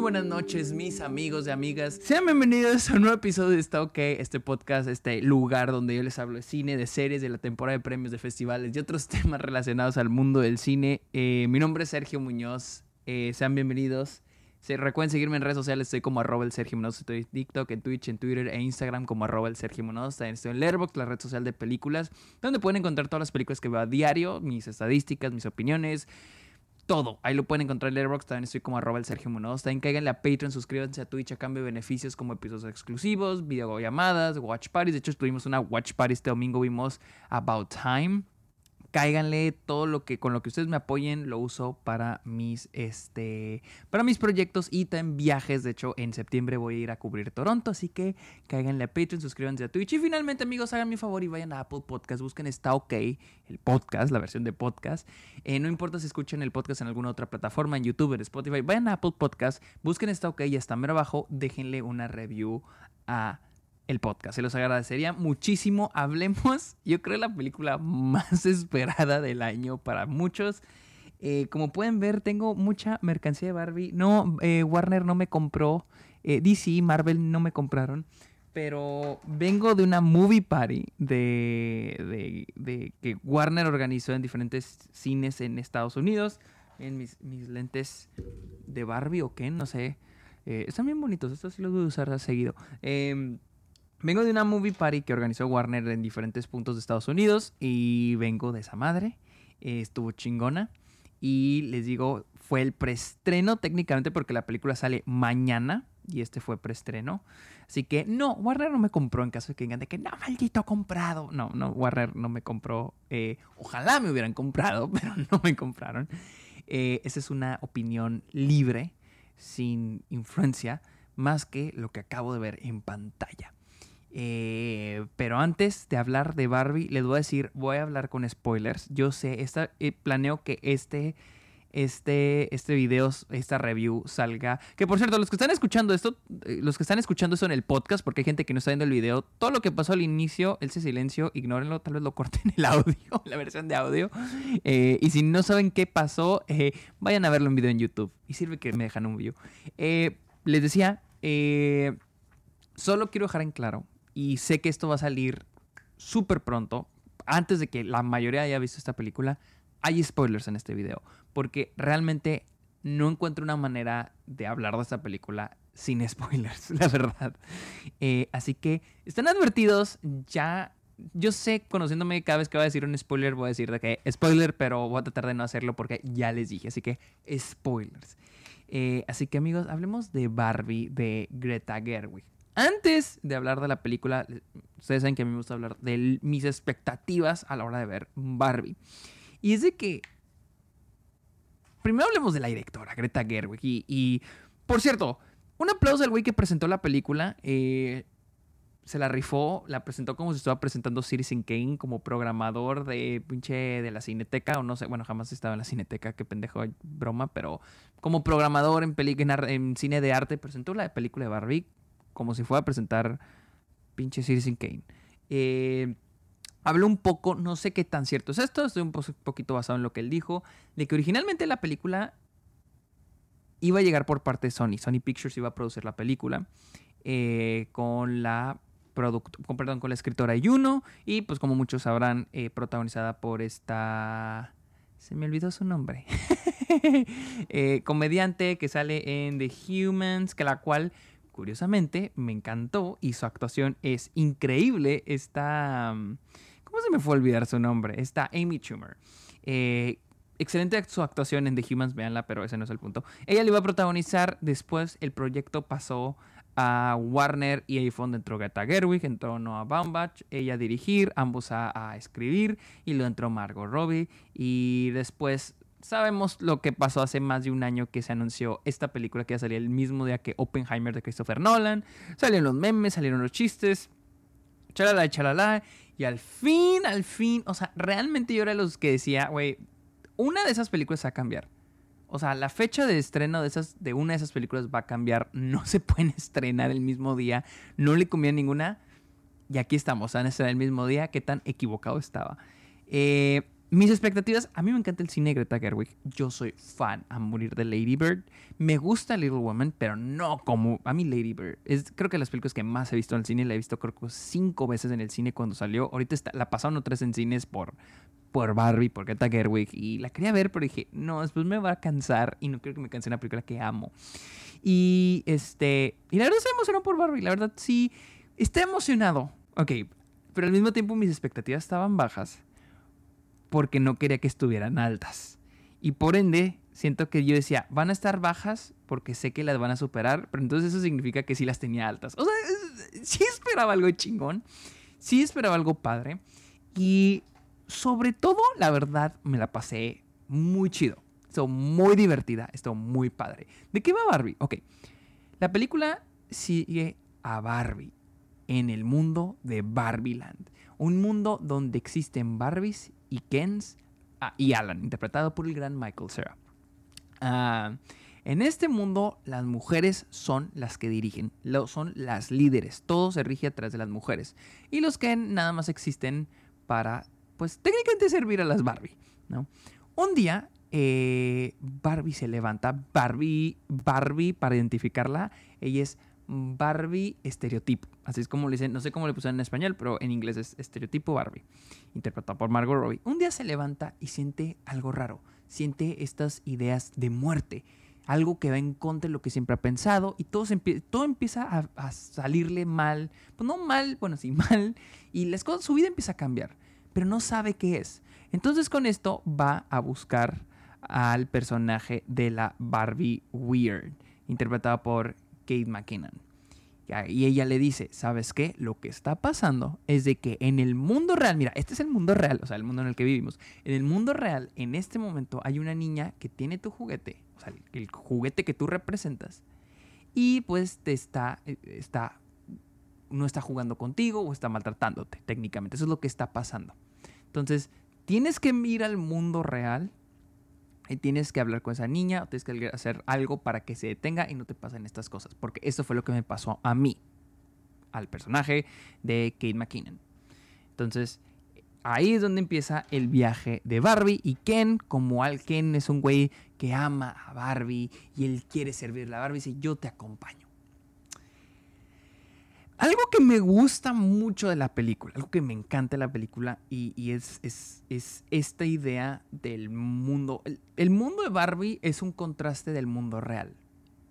buenas noches, mis amigos y amigas. Sean bienvenidos a un nuevo episodio de Está OK, este podcast, este lugar donde yo les hablo de cine, de series, de la temporada de premios, de festivales y otros temas relacionados al mundo del cine. Eh, mi nombre es Sergio Muñoz. Eh, sean bienvenidos. Se, recuerden seguirme en redes sociales, estoy como arroba el Sergio Muñoz, estoy en TikTok, en Twitch, en Twitter e Instagram como arroba el Sergio Muñoz, también estoy en Letterboxd, la red social de películas, donde pueden encontrar todas las películas que veo a diario, mis estadísticas, mis opiniones, todo. Ahí lo pueden encontrar en Letterboxd, también estoy como arroba el Sergio Muñoz, también cáiganle a Patreon, suscríbanse a Twitch a cambio de beneficios como episodios exclusivos, videollamadas, watch parties, de hecho tuvimos una watch party este domingo, vimos About Time, cáiganle todo lo que con lo que ustedes me apoyen lo uso para mis este para mis proyectos y también viajes. De hecho en septiembre voy a ir a cubrir Toronto así que cáiganle a Patreon suscríbanse a Twitch. Y finalmente amigos hagan mi favor y vayan a Apple Podcast busquen está ok el podcast la versión de podcast. Eh, no importa si escuchen el podcast en alguna otra plataforma en YouTube en Spotify vayan a Apple Podcast busquen está ok y está mero abajo déjenle una review a el podcast. Se los agradecería muchísimo. Hablemos, yo creo, la película más esperada del año para muchos. Eh, como pueden ver, tengo mucha mercancía de Barbie. No, eh, Warner no me compró. Eh, DC, Marvel no me compraron. Pero vengo de una movie party de, de, que Warner organizó en diferentes cines en Estados Unidos. En mis, mis lentes de Barbie o qué, no sé. están bien bonitos, estos sí los voy a usar seguido. Vengo de una movie party que organizó Warner en diferentes puntos de Estados Unidos y vengo de esa madre. Eh, estuvo chingona. Y les digo, fue el preestreno técnicamente porque la película sale mañana y este fue preestreno. Así que no, Warner no me compró en caso de que digan de que no, maldito comprado. No, no, Warner no me compró. Eh, ojalá me hubieran comprado, pero no me compraron. Eh, esa es una opinión libre, sin influencia, más que lo que acabo de ver en pantalla. Eh, pero antes de hablar de Barbie, les voy a decir, voy a hablar con spoilers. Yo sé, eh, planeo que este, este, este video, esta review salga. Que por cierto, los que están escuchando esto, eh, los que están escuchando esto en el podcast, porque hay gente que no está viendo el video, todo lo que pasó al inicio, ese silencio, ignórenlo, tal vez lo corten el audio, la versión de audio. y si no saben qué pasó, vayan a verlo en video en YouTube. Y sirve que me dejan un view. les decía, solo quiero dejar en claro y sé que esto va a salir súper pronto, antes de que la mayoría haya visto esta película, hay spoilers en este video, porque realmente no encuentro una manera de hablar de esta película sin spoilers, la verdad. Eh, así que están advertidos, ya yo sé, conociéndome, cada vez que voy a decir un spoiler, voy a decir de que spoiler, pero voy a tratar de no hacerlo porque ya les dije. Así que spoilers. Eh, así que amigos, hablemos de Barbie de Greta Gerwig antes de hablar de la película, ustedes saben que a mí me gusta hablar de mis expectativas a la hora de ver Barbie. Y es de que. Primero hablemos de la directora, Greta Gerwig. Y, por cierto, un aplauso al güey que presentó la película. Eh, se la rifó, la presentó como si estaba presentando Citizen Kane como programador de pinche de la cineteca, o no sé, bueno, jamás estaba en la cineteca, qué pendejo broma, pero como programador en, en, en cine de arte presentó la película de Barbie como si fuera a presentar pinche Citizen Kane. Eh, habló un poco, no sé qué tan cierto es esto, estoy un poquito basado en lo que él dijo, de que originalmente la película iba a llegar por parte de Sony. Sony Pictures iba a producir la película eh, con la con, perdón, con la escritora Yuno y pues como muchos sabrán, eh, protagonizada por esta... Se me olvidó su nombre. comediante que sale en The Humans, que la cual curiosamente, me encantó y su actuación es increíble. Está... Mm, ¿Cómo se me fue a olvidar su nombre? Está Amy Schumer. Eh, excelente su actuación en The Humans, véanla, pero ese no es el punto. Ella le iba a protagonizar, después el proyecto pasó a Warner y ahí fue donde entró Greta Gerwig, entró Noah Baumbach, ella a dirigir, ambos a, a, escribir y luego entró Margot Robbie y después sabemos lo que pasó hace más de un año que se anunció esta película que ya salía el mismo día que Oppenheimer de Christopher Nolan. Salieron los memes, salieron los chistes. Chalala, chalala. Y al fin, al fin, o sea, realmente yo era los que decía, güey, una de esas películas va a cambiar. O sea, la fecha de estreno de, esas, de una de esas películas va a cambiar. No se pueden estrenar el mismo día. No le conviene ninguna. Y aquí estamos, van a estrenar el mismo día. Qué tan equivocado estaba. Eh, mis expectativas, a mí me encanta el cine de Greta Gerwig. Yo soy fan a morir de Lady Bird. Me gusta Little Woman, pero no como a mí Lady Bird. Es creo que las películas que más he visto en el cine, la he visto creo que cinco veces en el cine cuando salió. Ahorita la pasaron otras en cines por, por Barbie, por Greta Gerwig. Y la quería ver, pero dije, no, después me va a cansar y no quiero que me canse una película que amo. Y este, y la verdad se emocionó por Barbie. La verdad sí, está emocionado. Ok, pero al mismo tiempo mis expectativas estaban bajas porque no quería que estuvieran altas. Y por ende, siento que yo decía, van a estar bajas porque sé que las van a superar, pero entonces eso significa que sí las tenía altas. O sea, sí esperaba algo chingón, sí esperaba algo padre. Y sobre todo, la verdad, me la pasé muy chido. Estuvo muy divertida, estuvo muy padre. ¿De qué va Barbie? Ok, la película sigue a Barbie en el mundo de Barbieland. Un mundo donde existen Barbies y Kens ah, y Alan, interpretado por el gran Michael Cera. Ah, en este mundo, las mujeres son las que dirigen, son las líderes. Todo se rige a través de las mujeres. Y los Ken nada más existen para, pues, técnicamente servir a las Barbie. ¿no? Un día, eh, Barbie se levanta. Barbie, Barbie, para identificarla, ella es Barbie estereotipo. Así es como le dicen, no sé cómo le pusieron en español, pero en inglés es estereotipo Barbie, interpretado por Margot Robbie. Un día se levanta y siente algo raro, siente estas ideas de muerte, algo que va en contra de lo que siempre ha pensado y todo, todo empieza a, salirle mal, pues no mal, bueno, sí mal, y las cosas, su vida empieza a cambiar, pero no sabe qué es. Entonces con esto va a buscar al personaje de la Barbie Weird, interpretada por Kate McKinnon. Y ella le dice, ¿sabes qué? Lo que está pasando es de que en el mundo real, mira, este es el mundo real, o sea, el mundo en el que vivimos. En el mundo real, en este momento, hay una niña que tiene tu juguete, o sea, el, juguete que tú representas, y pues te está, eh, está, no está jugando contigo o está maltratándote, técnicamente. Eso es lo que está pasando. Entonces, tienes que ir al mundo real y tienes que hablar con esa niña o tienes que hacer algo para que se detenga y no te pasen estas cosas. Porque eso fue lo que me pasó a mí, al personaje de Kate McKinnon. Entonces, ahí es donde empieza el viaje de Barbie y Ken, como al Ken es un güey que ama a Barbie y él quiere servirle a Barbie, dice, yo te acompaño. Algo que me gusta mucho de la película, algo que me encanta de la película y, es, es, esta idea del mundo. El, mundo de Barbie es un contraste del mundo real.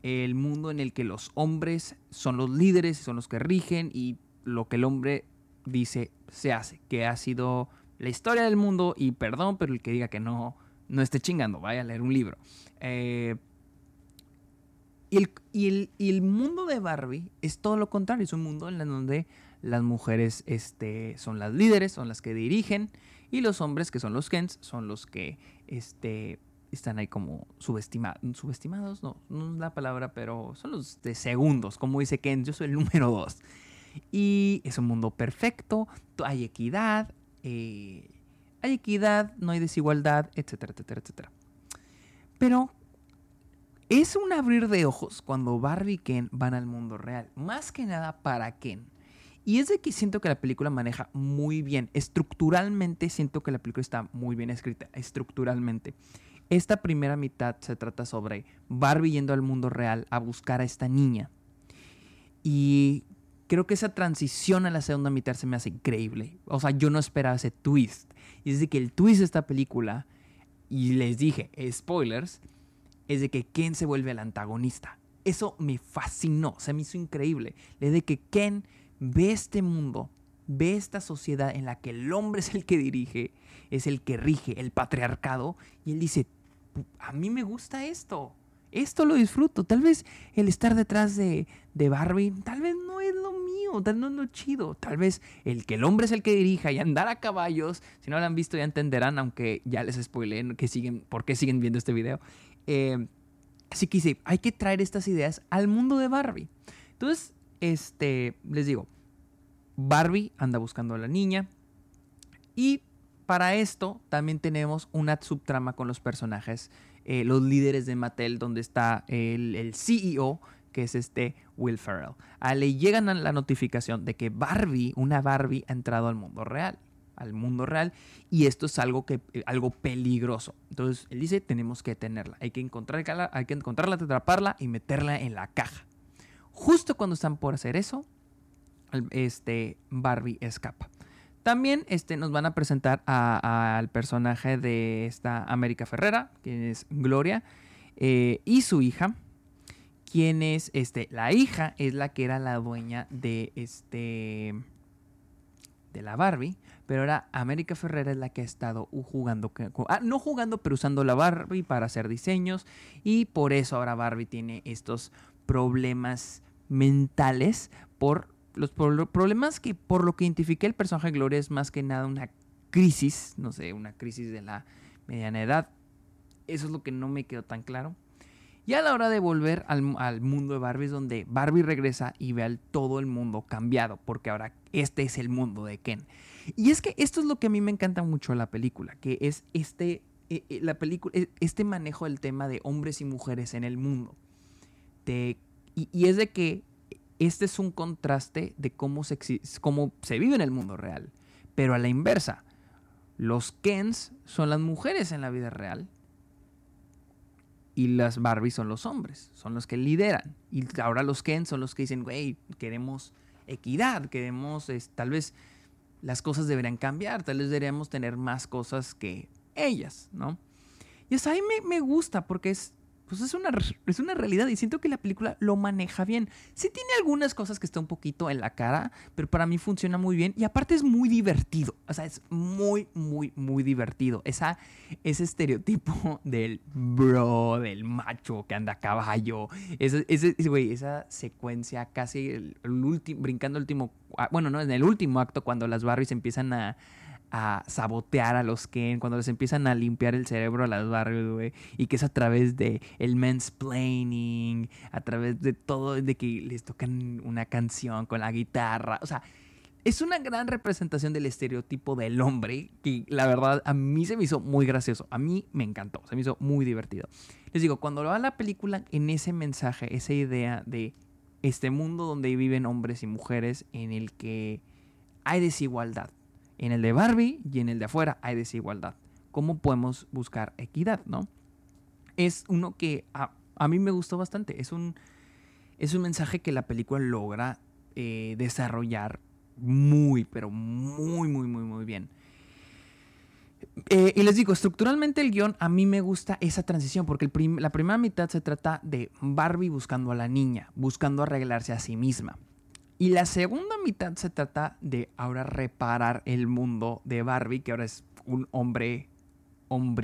El mundo en el que los hombres son los líderes son los que rigen y lo que el hombre dice se hace, que ha sido la historia del mundo y perdón, pero el que diga que no, no esté chingando, vaya a leer un libro. Eh, y el, mundo de Barbie es todo lo contrario, es un mundo en donde las mujeres este, son las líderes, son las que dirigen, y los hombres, que son los Kens, son los que este, están ahí como subestimados, subestimados, no, no es la palabra, pero son los de segundos, como dice Ken, yo soy el número dos. Y es un mundo perfecto, hay equidad, eh, hay equidad, no hay desigualdad, etcétera, etcétera, etcétera. Pero es un abrir de ojos cuando Barbie y Ken van al mundo real. Más que nada para Ken. Y es de que siento que la película maneja muy bien. Estructuralmente siento que la película está muy bien escrita. Estructuralmente. Esta primera mitad se trata sobre Barbie yendo al mundo real a buscar a esta niña. Y creo que esa transición a la segunda mitad se me hace increíble. O sea, yo no esperaba ese twist. Y es de que el twist de esta película, y les dije, spoilers, es de que Ken se vuelve el antagonista. Eso me fascinó, se me hizo increíble. Es de que Ken ve este mundo, ve esta sociedad en la que el hombre es el que dirige, es el que rige, el patriarcado, y él dice, a mí me gusta esto, esto lo disfruto. Tal vez el estar detrás de, de Barbie, tal vez no es lo mío, tal vez no es lo chido. Tal vez el que el hombre es el que dirija y andar a caballos, si no lo han visto ya entenderán, aunque ya les spoilé que siguen, por qué siguen viendo este video. Eh, así que hay que traer estas ideas al mundo de Barbie. Entonces, este, les digo, Barbie anda buscando a la niña. Y para esto también tenemos una subtrama con los personajes, eh, los líderes de Mattel, donde está el, CEO, que es este Will Ferrell. A le llegan la notificación de que Barbie, una Barbie, ha entrado al mundo real. Al mundo real y esto es algo, que, eh, algo peligroso. Entonces él dice, tenemos que tenerla, hay que, encontrarla, hay que encontrarla, atraparla y meterla en la caja. Justo cuando están por hacer eso, este, Barbie escapa. También este, nos van a presentar al personaje de esta América Ferrera, que es Gloria, eh, y su hija, quien es este, la hija, es la que era la dueña de este de la Barbie, pero ahora América Ferrera es la que ha estado jugando, ah, no jugando, pero usando la Barbie para hacer diseños y por eso ahora Barbie tiene estos problemas mentales por los problemas que por lo que identifiqué el personaje Gloria es más que nada una crisis, no sé, una crisis de la mediana edad. Eso es lo que no me quedó tan claro. Y a la hora de volver al, mundo de Barbie donde Barbie regresa y ve al todo el mundo cambiado, porque ahora este es el mundo de Ken. Y es que esto es lo que a mí me encanta mucho de la película, que es este, e, e, la película, e, este manejo del tema de hombres y mujeres en el mundo. y, y, es de que este es un contraste de cómo se, cómo se vive en el mundo real. Pero a la inversa, los Kens son las mujeres en la vida real y las Barbies son los hombres, son los que lideran. Y ahora los Ken son los que dicen, güey, queremos equidad, queremos, tal vez las cosas deberían cambiar, tal vez deberíamos tener más cosas que ellas, ¿no? Y eso a mí me, me gusta porque es, pues es una, es una realidad y siento que la película lo maneja bien. Sí tiene algunas cosas que está un poquito en la cara, pero para mí funciona muy bien y aparte es muy divertido. O sea, es muy, muy, muy divertido. Esa, ese estereotipo del bro, del macho que anda a caballo, ese, ese, esa secuencia casi el, último, brincando el último, bueno, no, en el último acto cuando las Barbies empiezan a a sabotear a los Ken, cuando les empiezan a limpiar el cerebro a las Barbies, güey, y que es a través de el mansplaining, a través de todo, de que les tocan una canción con la guitarra, o sea, es una gran representación del estereotipo del hombre que la verdad a mí se me hizo muy gracioso, a mí me encantó, se me hizo muy divertido. Les digo, cuando lo va la película en ese mensaje, esa idea de este mundo donde viven hombres y mujeres en el que hay desigualdad, en el de Barbie y en el de afuera hay desigualdad. ¿Cómo podemos buscar equidad, no? Es uno que a, mí me gustó bastante. Es un, es un mensaje que la película logra eh, desarrollar muy, pero muy, muy, muy, muy bien. Eh, y les digo, estructuralmente el guion a mí me gusta esa transición, porque la primera mitad se trata de Barbie buscando a la niña, buscando arreglarse a sí misma. Y la segunda mitad se trata de ahora reparar el mundo de Barbie, que ahora es un hombre, un,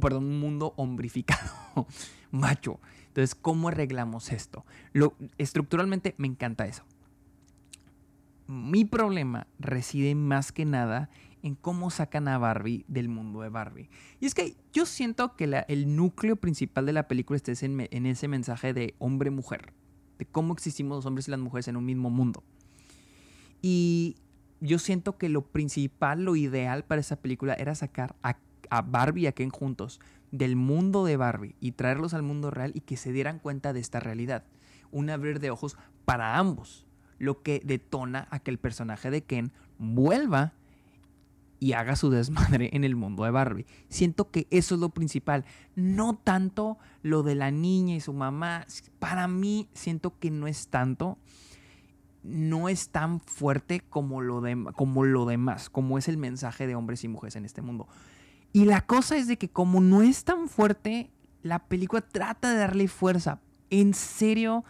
perdón, un mundo hombrificado, macho. Entonces, ¿cómo arreglamos esto? Lo, estructuralmente me encanta eso. Mi problema reside más que nada en cómo sacan a Barbie del mundo de Barbie. Y es que yo siento que el núcleo principal de la película está en ese mensaje de hombre-mujer de cómo existimos los hombres y las mujeres en un mismo mundo. Y yo siento que lo principal, lo ideal para esa película era sacar a, Barbie y a Ken juntos del mundo de Barbie y traerlos al mundo real y que se dieran cuenta de esta realidad. Un abrir de ojos para ambos, lo que detona a que el personaje de Ken vuelva y haga su desmadre en el mundo de Barbie. Siento que eso es lo principal, no tanto lo de la niña y su mamá. Para mí siento que no es tanto, no es tan fuerte como lo, de, como lo demás, como es el mensaje de hombres y mujeres en este mundo. Y la cosa es de que como no es tan fuerte, la película trata de darle fuerza. En serio,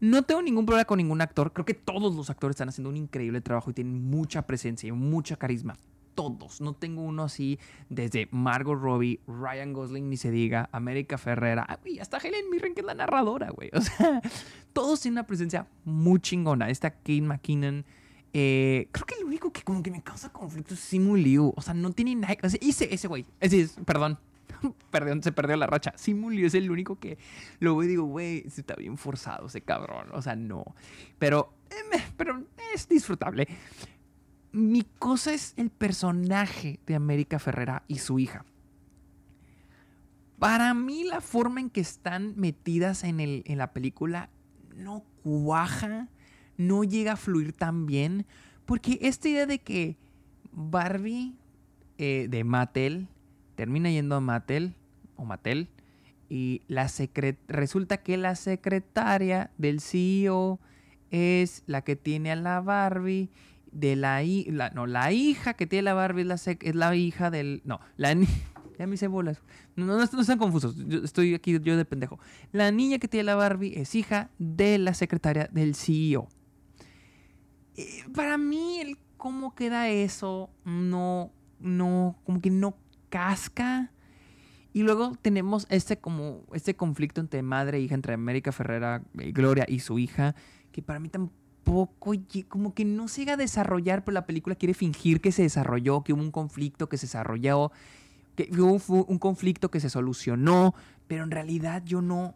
no tengo ningún problema con ningún actor. Creo que todos los actores están haciendo un increíble trabajo y tienen mucha presencia y mucha carisma todos. No tengo uno así desde Margot Robbie, Ryan Gosling, ni se diga, América Ferrera, ah, hasta Helen Mirren, que es la narradora, güey. O sea, todos tienen una presencia muy chingona. Esta Kate McKinnon. Eh, creo que el único que como que me causa conflicto es Simu Liu. O sea, no tiene nada. O sea, ese, güey. Es, perdón. Perdón, se perdió la racha. Simu Liu es el único que lo veo y digo, güey, está bien forzado ese cabrón. O sea, no. Pero, eh, pero es disfrutable mi cosa es el personaje de América Ferrera y su hija. Para mí la forma en que están metidas en, el, en la película no cuaja, no llega a fluir tan bien, porque esta idea de que Barbie eh, de Mattel termina yendo a Mattel o Mattel y la resulta que la secretaria del CEO es la que tiene a la Barbie de la, la no la hija que tiene la Barbie es la, hija del no la ya me hice bolas. No, no, están confusos estoy aquí yo de pendejo. La niña que tiene la Barbie es hija de la secretaria del CEO eh, para mí el cómo queda eso no no como que no casca. Y luego tenemos este como este conflicto entre madre e hija entre América Ferrera y Gloria y su hija que para mí tampoco como que no se llega a desarrollar pero la película quiere fingir que se desarrolló que hubo un conflicto que se desarrolló que hubo un conflicto que se solucionó pero en realidad yo no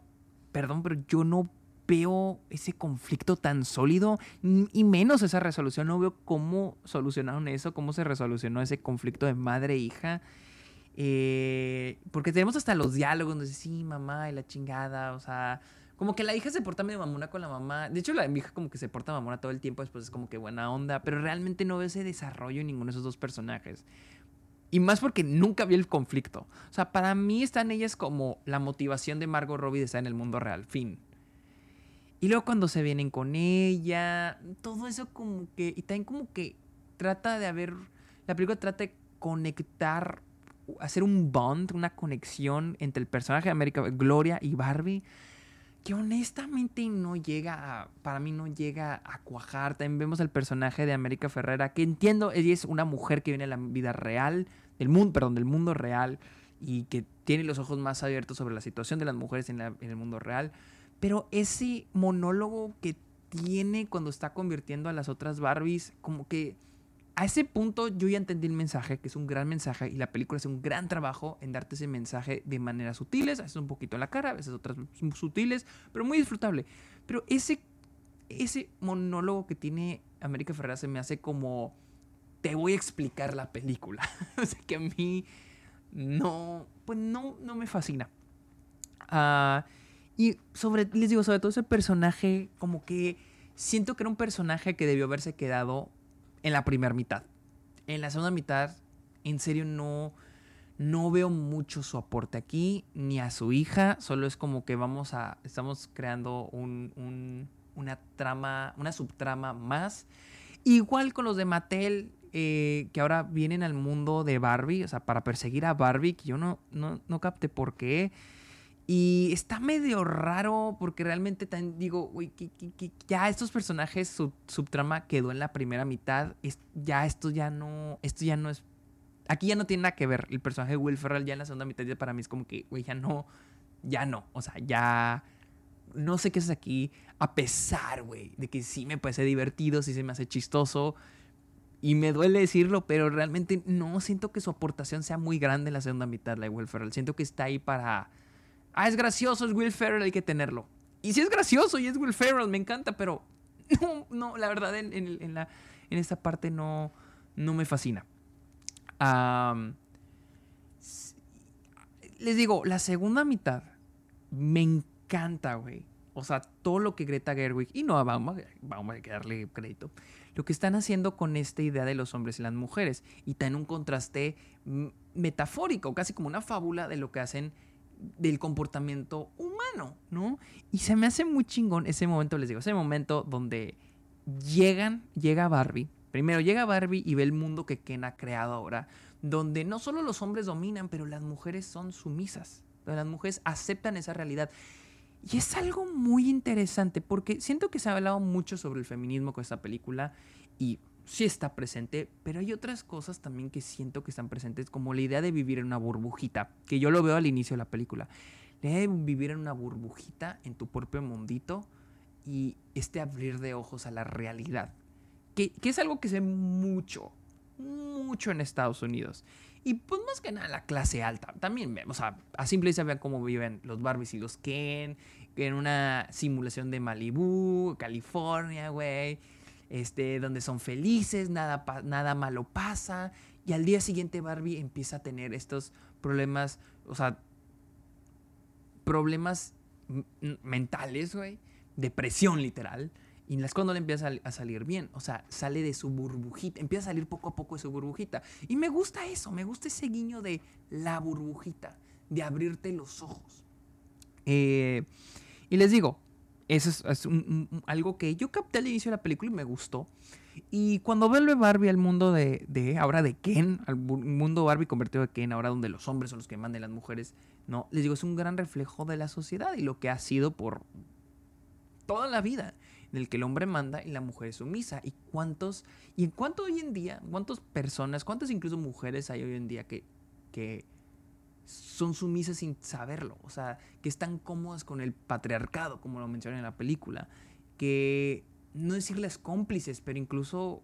perdón pero yo no veo ese conflicto tan sólido y menos esa resolución. No veo cómo solucionaron eso, cómo se resolucionó ese conflicto de madre e hija. Eh, porque tenemos hasta los diálogos donde dice, sí, mamá y la chingada, o sea, como que la hija se porta medio mamona con la mamá. De hecho, la hija como que se porta mamona todo el tiempo, después es como que buena onda, pero realmente no veo ese desarrollo en ninguno de esos dos personajes. Y más porque nunca vi el conflicto. O sea, para mí están ellas como la motivación de Margot Robbie de estar en el mundo real. Fin. Y luego cuando se vienen con ella, todo eso como que, y también como que trata de haber, la película trata de conectar, hacer un bond, una conexión entre el personaje de América, Gloria y Barbie, que honestamente no llega a, para mí no llega a cuajar. También vemos el personaje de América Ferrera, que entiendo, ella es una mujer que viene de la vida real, del mundo, perdón, del mundo real, y que tiene los ojos más abiertos sobre la situación de las mujeres en, en el mundo real pero ese monólogo que tiene cuando está convirtiendo a las otras Barbies, como que a ese punto yo ya entendí el mensaje, que es un gran mensaje, y la película hace un gran trabajo en darte ese mensaje de maneras sutiles, a veces un poquito en la cara, a veces otras sutiles, pero muy disfrutable. Pero ese, ese monólogo que tiene América Ferrera se me hace como, te voy a explicar la película. o sea, que a mí no, pues no, no me fascina. Ah... Y sobre, les digo, sobre todo ese personaje, como que siento que era un personaje que debió haberse quedado en la primera mitad. En la segunda mitad, en serio, no, no veo mucho su aporte aquí, ni a su hija. Solo es como que vamos a, estamos creando un, una trama, una subtrama más. Igual con los de Mattel, eh, que ahora vienen al mundo de Barbie, o sea, para perseguir a Barbie, que yo no, no, no capté por qué. Y está medio raro porque realmente también digo, uy, que, ya estos personajes, su subtrama quedó en la primera mitad. Es, ya esto ya no, esto ya no es... Aquí ya no tiene nada que ver. El personaje de Will Ferrell ya en la segunda mitad ya para mí es como que, güey, ya no, ya no. O sea, ya... No sé qué es aquí, a pesar, güey, de que sí me parece divertido, sí se me hace chistoso. Y me duele decirlo, pero realmente no siento que su aportación sea muy grande en la segunda mitad, la de Will Ferrell. Siento que está ahí para ah, es gracioso, es Will Ferrell, hay que tenerlo. Y si es gracioso y es Will Ferrell, me encanta, pero no, no la verdad en, la, en esta parte no, no me fascina. les digo, la segunda mitad me encanta, güey. O sea, todo lo que Greta Gerwig, y no, vamos, vamos a darle crédito, lo que están haciendo con esta idea de los hombres y las mujeres. Y está en un contraste metafórico, casi como una fábula de lo que hacen del comportamiento humano, ¿no? Y se me hace muy chingón ese momento, les digo, ese momento donde llegan, llega Barbie. Primero llega Barbie y ve el mundo que Ken ha creado ahora, donde no solo los hombres dominan, pero las mujeres son sumisas. Las mujeres aceptan esa realidad. Y es algo muy interesante porque siento que se ha hablado mucho sobre el feminismo con esta película y sí está presente, pero hay otras cosas también que siento que están presentes, como la idea de vivir en una burbujita, que yo lo veo al inicio de la película. La idea de vivir en una burbujita, en tu propio mundito, y este abrir de ojos a la realidad, que, es algo que ve mucho, mucho en Estados Unidos. Y pues más que nada la clase alta. También vemos, a, a simple vista vean cómo viven los Barbies y los Ken, en una simulación de Malibu, California, güey este, donde son felices, nada, nada malo pasa. Y al día siguiente Barbie empieza a tener estos problemas, o sea, problemas mentales, güey, depresión literal. Y las no le empiezan a, salir bien. O sea, sale de su burbujita. Empieza a salir poco a poco de su burbujita. Y me gusta eso. Me gusta ese guiño de la burbujita. De abrirte los ojos. Eh, y les digo, eso es, algo que yo capté al inicio de la película y me gustó. Y cuando vuelve Barbie al mundo de, ahora de Ken, al mundo Barbie convertido de Ken, ahora donde los hombres son los que mandan las mujeres, no, les digo, es un gran reflejo de la sociedad y lo que ha sido por toda la vida, en el que el hombre manda y la mujer es sumisa. ¿Y cuántos, y en cuánto hoy en día, cuántas personas, cuántas incluso mujeres hay hoy en día que son sumisas sin saberlo? O sea, que están cómodas con el patriarcado, como lo mencionan en la película, que no decirles cómplices, pero incluso,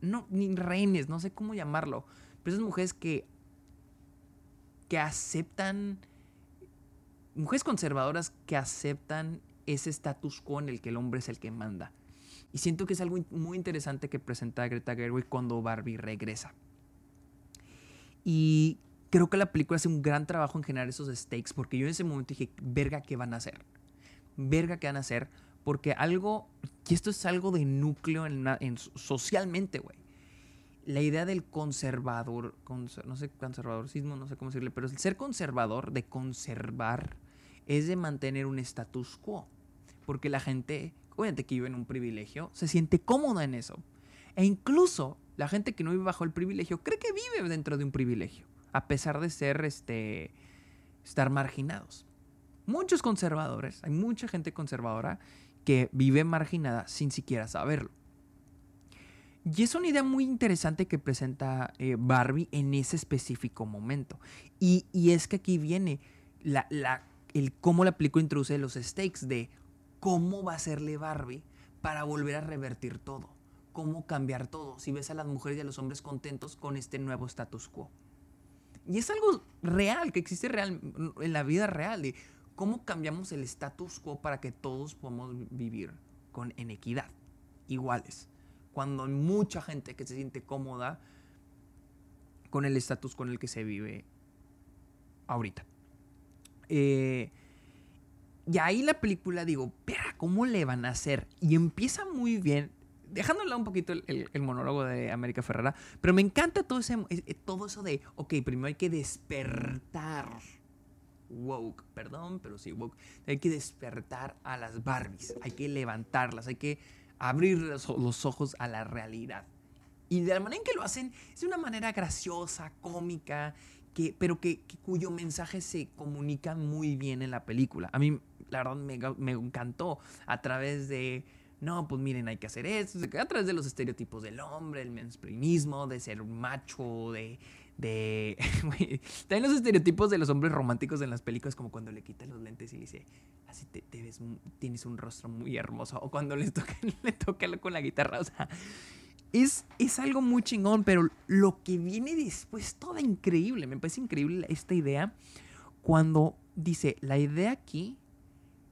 no, ni reines, no sé cómo llamarlo, pero esas mujeres que, que aceptan, mujeres conservadoras que aceptan ese status quo en el que el hombre es el que manda. Y siento que es algo muy interesante que presenta Greta Gerwig cuando Barbie regresa. Y creo que la película hace un gran trabajo en generar esos stakes, porque yo en ese momento dije, verga, ¿qué van a hacer? Verga, ¿qué van a hacer? Porque algo, y esto es algo de núcleo en, socialmente, güey. La idea del conservador, no sé, conservadorismo, no sé cómo decirle, pero el ser conservador, de conservar, es de mantener un status quo. Porque la gente, obviamente que vive en un privilegio, se siente cómoda en eso. E incluso la gente que no vive bajo el privilegio cree que vive dentro de un privilegio, a pesar de ser, este, estar marginados. Muchos conservadores, hay mucha gente conservadora que vive marginada sin siquiera saberlo. Y es una idea muy interesante que presenta eh, Barbie en ese específico momento. Y, es que aquí viene la, el cómo la película introduce los stakes de cómo va a serle Barbie para volver a revertir todo. Cómo cambiar todo. Si ves a las mujeres y a los hombres contentos con este nuevo status quo. Y es algo real, que existe real, en la vida real. De ¿Cómo cambiamos el status quo para que todos podamos vivir con, en equidad, iguales? Cuando hay mucha gente que se siente cómoda con el estatus con el que se vive ahorita. Eh, y ahí la película digo, pero ¿cómo le van a hacer? Y empieza muy bien, dejándole un poquito el, monólogo de América Ferrara, pero me encanta todo, ese, eh, todo eso de, ok, primero hay que despertar woke, perdón, pero sí woke. Hay que despertar a las Barbies, hay que levantarlas, hay que abrir los, ojos a la realidad. Y de la manera en que lo hacen es de una manera graciosa, cómica, que, pero que, cuyo mensaje se comunica muy bien en la película. A mí, la verdad, me, me encantó a través de no, pues miren, hay que hacer esto, a través de los estereotipos del hombre, el mansplainismo, de ser macho, de, de... También los estereotipos de los hombres románticos en las películas, como cuando le quita los lentes y dice, así te, ves, tienes un rostro muy hermoso, o cuando le toca, le toca con la guitarra, o sea, es, es algo muy chingón, pero lo que viene después, todo increíble, me parece increíble esta idea, cuando dice, la idea aquí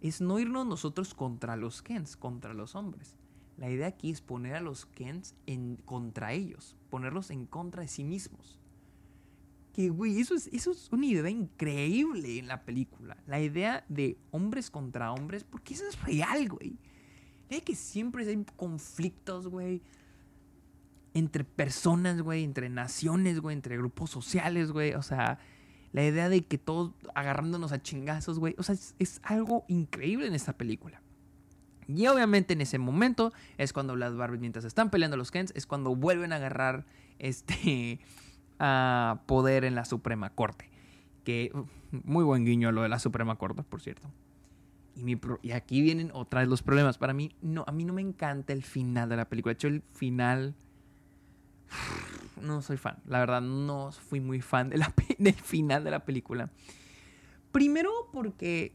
es no irnos nosotros contra los Kens, contra los hombres. La idea aquí es poner a los Kens en contra ellos, ponerlos en contra de sí mismos. Que, güey, eso es, eso es una idea increíble en la película. La idea de hombres contra hombres, porque eso es real, güey. La idea que siempre hay conflictos, güey. Entre personas, güey, entre naciones, güey, entre grupos sociales, güey. O sea, la idea de que todos agarrándonos a chingazos, güey. O sea, es, algo increíble en esta película. Y obviamente en ese momento es cuando las Barbies, mientras están peleando los Kens, es cuando vuelven a agarrar este a poder en la Suprema Corte. Que muy buen guiño lo de la Suprema Corte, por cierto. Y, y aquí vienen otra vez los problemas. Para mí, no, a mí no me encanta el final de la película. De hecho, el final. No soy fan. La verdad, no fui muy fan de la, del final de la película. Primero porque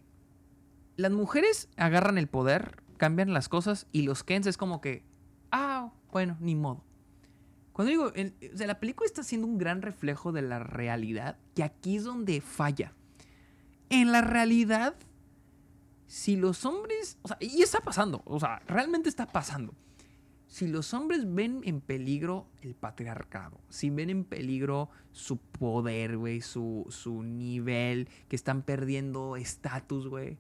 las mujeres agarran el poder, cambian las cosas y los Kens es como que, ah, bueno, ni modo. Cuando digo, o sea, la película está siendo un gran reflejo de la realidad, que aquí es donde falla. En la realidad, si los hombres, o sea, y está pasando, o sea, realmente está pasando. Si los hombres ven en peligro el patriarcado, si ven en peligro su poder, güey, su, su nivel, que están perdiendo estatus, güey,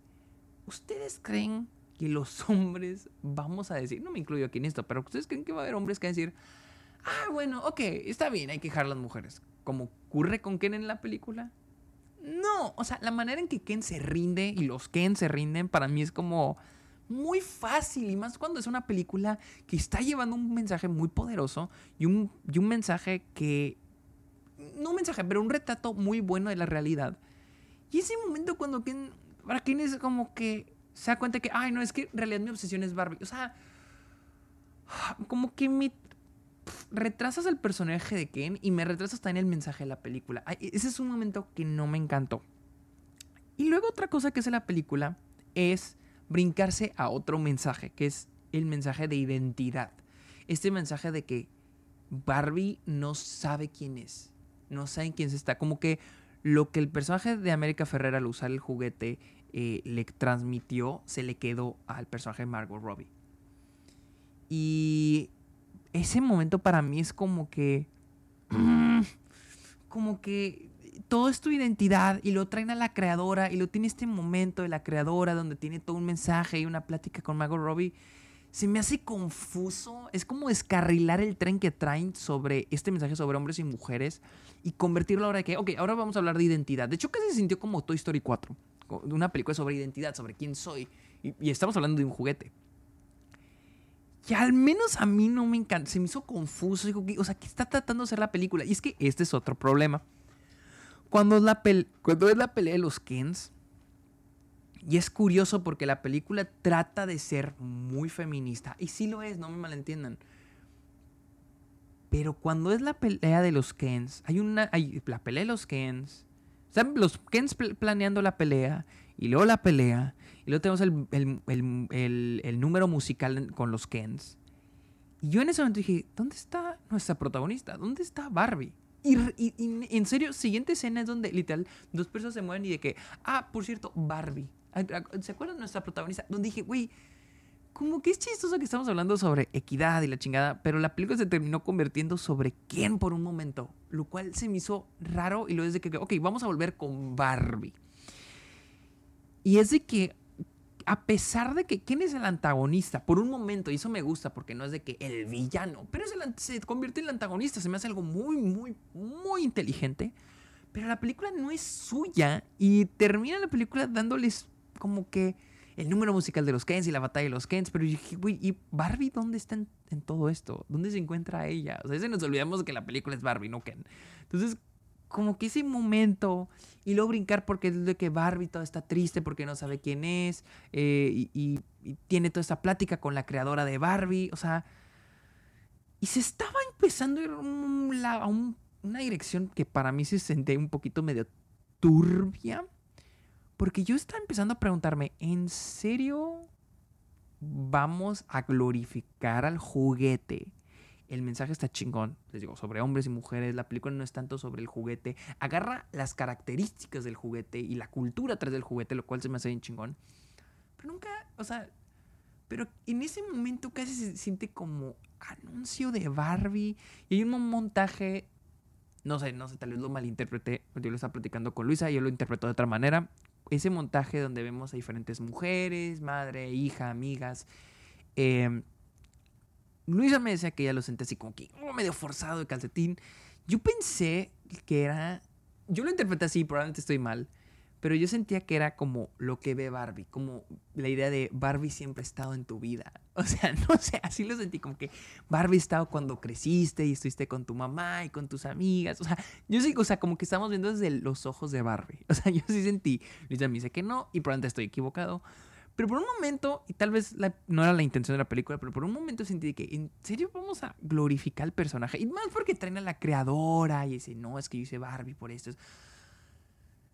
¿ustedes creen que los hombres, vamos a decir, no me incluyo aquí en esto, pero ustedes creen que va a haber hombres que van a decir, ah, bueno, ok, está bien, hay que dejar a las mujeres. Como ocurre con Ken en la película. No, o sea, la manera en que Ken se rinde y los Ken se rinden para mí es como muy fácil y más cuando es una película que está llevando un mensaje muy poderoso y un, y un mensaje que... No un mensaje, pero un retrato muy bueno de la realidad. Y ese momento cuando Ken... Para Ken es como que se da cuenta que, ay, no, es que en realidad mi obsesión es Barbie. O sea, como que me retrasas el personaje de Ken y me retrasas también el mensaje de la película. ese es un momento que no me encantó. Y luego otra cosa que hace la película es brincarse a otro mensaje, que es el mensaje de identidad. Este mensaje de que Barbie no sabe quién es, no sabe quién se está. Como que lo que el personaje de América Ferrera al usar el juguete eh, le transmitió, se le quedó al personaje de Margot Robbie. Y ese momento para mí es como que... como que todo es tu identidad y lo traen a la creadora y lo tiene este momento de la creadora donde tiene todo un mensaje y una plática con Margot Robbie. Se me hace confuso. Es como descarrilar el tren que traen sobre este mensaje sobre hombres y mujeres y convertirlo ahora de que, ok, ahora vamos a hablar de identidad. De hecho, casi se sintió como Toy Story 4 de una película sobre identidad, sobre quién soy. Y, estamos hablando de un juguete. Que al menos a mí no me encanta. Se me hizo confuso. Digo, o sea, ¿qué está tratando de hacer la película? Y es que este es otro problema. Cuando es la, pelea de los Kens. Y es curioso porque la película trata de ser muy feminista. Y sí lo es, no me malentiendan. Pero cuando es la pelea de los Kens, hay una. Hay la pelea de los Kens están los Kens planeando la pelea y luego la pelea y luego tenemos el, número musical con los Kens. Y yo en ese momento dije, ¿dónde está nuestra protagonista? ¿Dónde está Barbie? Y, en serio, siguiente escena es donde literal dos personas se mueven y de que, ah, por cierto, Barbie. ¿Se acuerdan de nuestra protagonista? Donde dije, güey, como que es chistoso que estamos hablando sobre equidad y la chingada, pero la película se terminó convirtiendo sobre quién por un momento, lo cual se me hizo raro y lo es de que, ok, vamos a volver con Barbie. Y es de que, a pesar de que, ¿quién es el antagonista? Por un momento, y eso me gusta porque no es de que el villano, pero se convierte en el antagonista, se me hace algo muy, muy, muy inteligente, pero la película no es suya y termina la película dándoles como que el número musical de los Kens y la batalla de los Kens, pero yo dije, güey, ¿y Barbie dónde está en, todo esto? ¿Dónde se encuentra ella? O sea, se nos olvidamos que la película es Barbie, no Ken. Entonces, como que ese momento y luego brincar porque es de que Barbie todo está triste porque no sabe quién es eh, y, tiene toda esta plática con la creadora de Barbie, o sea, y se estaba empezando a ir a una dirección que para mí se sentía un poquito medio turbia porque yo estaba empezando a preguntarme, ¿en serio vamos a glorificar al juguete? El mensaje está chingón, les digo, sobre hombres y mujeres. La película no es tanto sobre el juguete. Agarra las características del juguete y la cultura atrás del juguete, lo cual se me hace bien chingón. Pero nunca, o sea, pero en ese momento casi se siente como anuncio de Barbie. Y hay un montaje, no sé, no sé, tal vez lo malinterpreté. Yo lo estaba platicando con Luisa y yo lo interpreto de otra manera ese montaje donde vemos a diferentes mujeres, madre, hija, amigas. Em, Luisa me decía que ella lo sentía así como que oh, medio forzado de calcetín. Yo pensé que era. Yo lo interpreté así, probablemente estoy mal. Pero yo sentía que era como lo que ve Barbie, como la idea de Barbie siempre ha estado en tu vida. O sea, no sé, así lo sentí, como que Barbie ha estado cuando creciste y estuviste con tu mamá y con tus amigas. O sea, yo sí, o sea, como que estamos viendo desde los ojos de Barbie. O sea, yo sí sentí, Luisa me dice que no y probablemente estoy equivocado. Pero por un momento, y tal vez no era la intención de la película, pero por un momento sentí que, ¿en serio vamos a glorificar al personaje? Y más porque traen a la creadora y dice, no, es que yo hice Barbie por esto.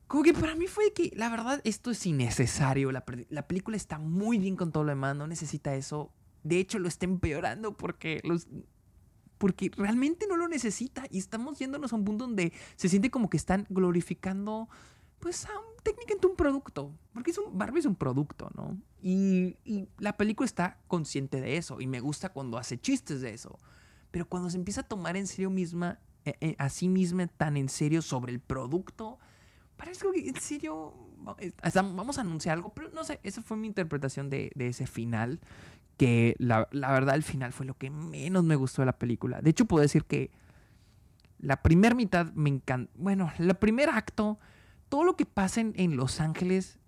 Como que para mí fue que, la verdad, esto es innecesario. La, película está muy bien con todo lo demás, no necesita eso. De hecho, lo está empeorando porque los, porque realmente no lo necesita y estamos yéndonos a un punto donde se siente como que están glorificando pues a un, técnicamente un producto, porque es un, Barbie es un producto, ¿no? Y, la película está consciente de eso y me gusta cuando hace chistes de eso, pero cuando se empieza a tomar en serio misma, eh, eh, a sí misma tan en serio sobre el producto, Parece que en serio vamos a anunciar algo, pero no sé, esa fue mi interpretación de, de ese final, que la, la, verdad el final fue lo que menos me gustó de la película. De hecho, puedo decir que la primera mitad me encanta, bueno, el primer acto, todo lo que pasa en, Los Ángeles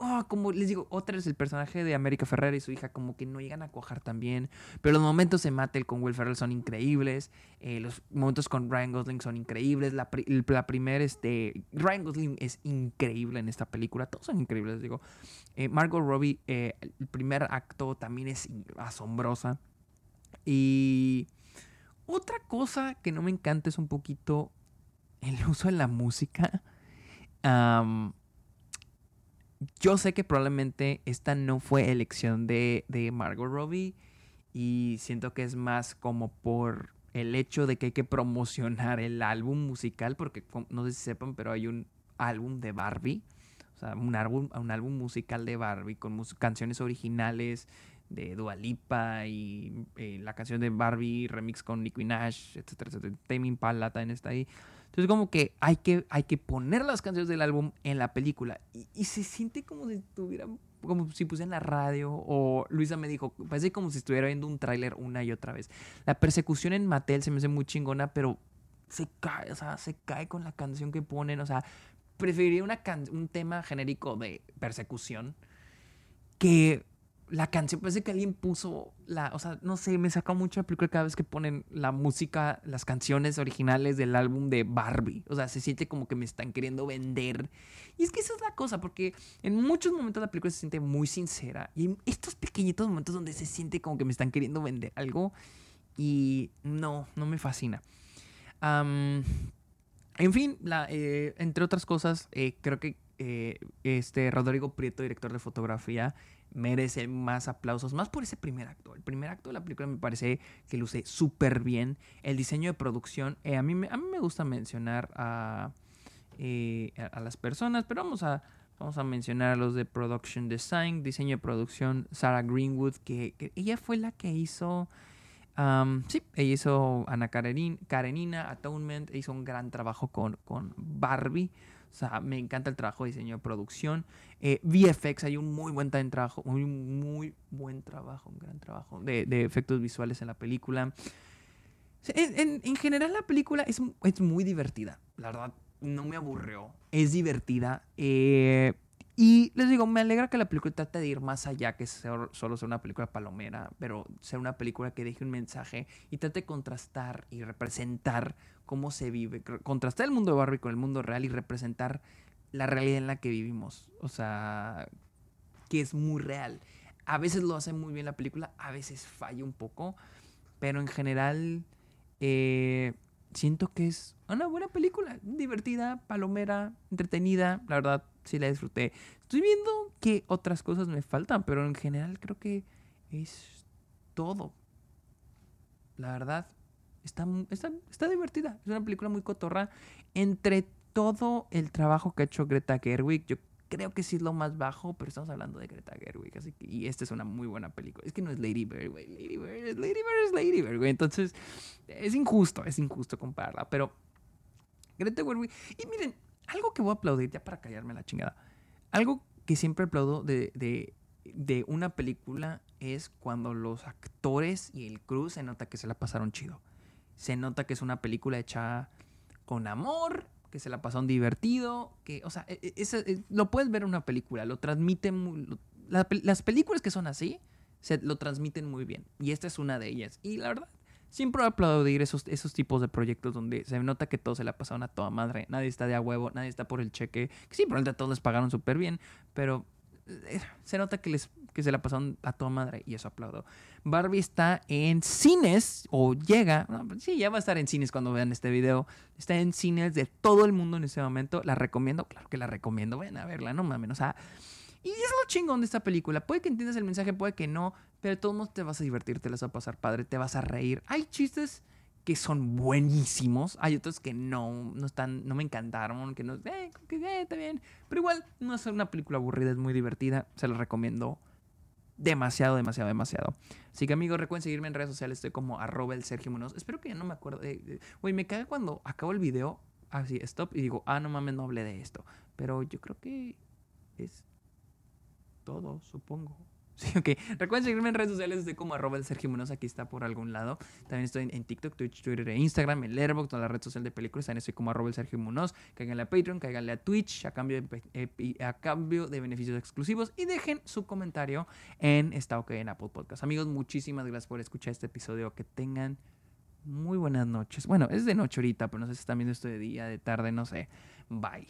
oh, como les digo, otra es el personaje de América Ferrera y su hija, como que no llegan a cuajar tan bien. Pero los momentos de Mattel con Will Ferrell son increíbles. Eh, los momentos con Ryan Gosling son increíbles. La, la primera, este. Ryan Gosling es increíble en esta película. Todos son increíbles, les digo. Eh, Margot Robbie, eh, el primer acto también es asombrosa. Y. Otra cosa que no me encanta es un poquito el uso de la música. Yo sé que probablemente esta no fue elección de, de Margot Robbie y siento que es más como por el hecho de que hay que promocionar el álbum musical, porque no sé si sepan, pero hay un álbum de Barbie, o sea, un álbum, un álbum musical de Barbie con canciones originales de Dua Lipa y eh, la canción de Barbie remix con Nicki Minaj, etcétera, etcétera. Tame Impala también está ahí. Entonces como que hay que, hay que poner las canciones del álbum en la película. Y, se siente como si estuviera, como si puse en la radio. O Luisa me dijo, parece como si estuviera viendo un tráiler una y otra vez. La persecución en Mattel se me hace muy chingona, pero se cae, o sea, se cae con la canción que ponen. O sea, preferiría una un tema genérico de persecución que la canción, parece que alguien puso la, o sea, no sé, me saca mucho la película cada vez que ponen la música, las canciones originales del álbum de Barbie. O sea, se siente como que me están queriendo vender. Y es que esa es la cosa, porque en muchos momentos la película se siente muy sincera. Y en estos pequeñitos momentos donde se siente como que me están queriendo vender algo. Y no, no me fascina. en fin, eh, entre otras cosas, eh, creo que eh, este Rodrigo Prieto, director de fotografía, merece más aplausos, más por ese primer acto. El primer acto de la película me parece que luce súper bien. El diseño de producción, eh, a, mí me, gusta mencionar eh, a, las personas, pero vamos a, vamos a mencionar a los de Production Design, diseño de producción, Sarah Greenwood, que, ella fue la que hizo... sí, ella hizo Ana Karenina, Atonement, hizo un gran trabajo con, con Barbie. O sea, me encanta el trabajo de diseño de producción. Eh, VFX, hay un muy buen trabajo, muy, muy buen trabajo, un gran trabajo de, de efectos visuales en la película. En, en, general la película es, es, muy divertida, la verdad, no me aburrió, es divertida. Eh, y les digo, me alegra que la película trate de ir más allá que ser, solo ser una película palomera, pero ser una película que deje un mensaje y trate de contrastar y representar cómo se vive, contrastar el mundo de Barbie con el mundo real y representar la realidad en la que vivimos. O sea, que es muy real. A veces lo hace muy bien la película, a veces falla un poco, pero en general eh, siento que es una buena película, divertida, palomera, entretenida, la verdad sí la disfruté. Estoy viendo que otras cosas me faltan, pero en general creo que es todo. La verdad, está, está, divertida. Es una película muy cotorra. Entre todo el trabajo que ha hecho Greta Gerwig, yo creo que sí es lo más bajo, pero estamos hablando de Greta Gerwig, así que, y esta es una muy buena película. Es que no es Lady Bird, güey. Lady Bird es Lady Bird, es Lady Bird, güey. Entonces, es injusto, es injusto compararla, pero Greta Gerwig. Y miren, algo que voy a aplaudir ya para callarme la chingada. Algo que siempre aplaudo de, de, de una película es cuando los actores y el crew se nota que se la pasaron chido. Se nota que es una película hecha con amor, que se la pasaron divertido, que, o sea, e, e, e, lo puedes ver en una película, lo transmiten, las películas que son así, se lo transmiten muy bien. Y esta es una de ellas. Y la verdad, siempre aplaudir esos, esos tipos de proyectos donde se nota que todo se le ha pasado a toda madre. Nadie está de a huevo, nadie está por el cheque. Que sí, probablemente a todos les pagaron súper bien, pero se nota que, les, que se la pasaron a toda madre y eso aplaudo. Barbie está en cines o llega, sí, ya va a estar en cines cuando vean este video. Está en cines de todo el mundo en este momento. La recomiendo, claro que la recomiendo, vayan a verla, no mames, o sea... Y es lo chingón de esta película. Puede que entiendas el mensaje, puede que no, pero de todos modos te vas a divertir, te las va a pasar padre, te vas a reír. Hay chistes que son buenísimos, hay otros que no, no están, no me encantaron, que no, eh, que eh, está bien, pero igual no es una película aburrida, es muy divertida, se la recomiendo demasiado, demasiado, demasiado. Así que amigos, recuerden seguirme en redes sociales, estoy como arroba el Sergio Munoz. Espero que ya no me acuerdo. Güey, me caga cuando acabo el video, así, stop, y digo, ah, no mames, no hablé de esto. Pero yo creo que es todo, supongo. Ok. Recuerden seguirme en redes sociales, estoy como arroba el Sergio Munoz, aquí está por algún lado. También estoy en, TikTok, Twitch, Twitter e Instagram, en Letterboxd, toda la red social de películas, también estoy como arroba el Sergio Munoz. Cáiganle a Patreon, cáiganle a Twitch a cambio, de, eh, a cambio de beneficios exclusivos y dejen su comentario en Está OK en Apple Podcast. Amigos, muchísimas gracias por escuchar este episodio. Que tengan muy buenas noches. Bueno, es de noche ahorita, pero no sé si están viendo esto de día, de tarde, no sé. Bye.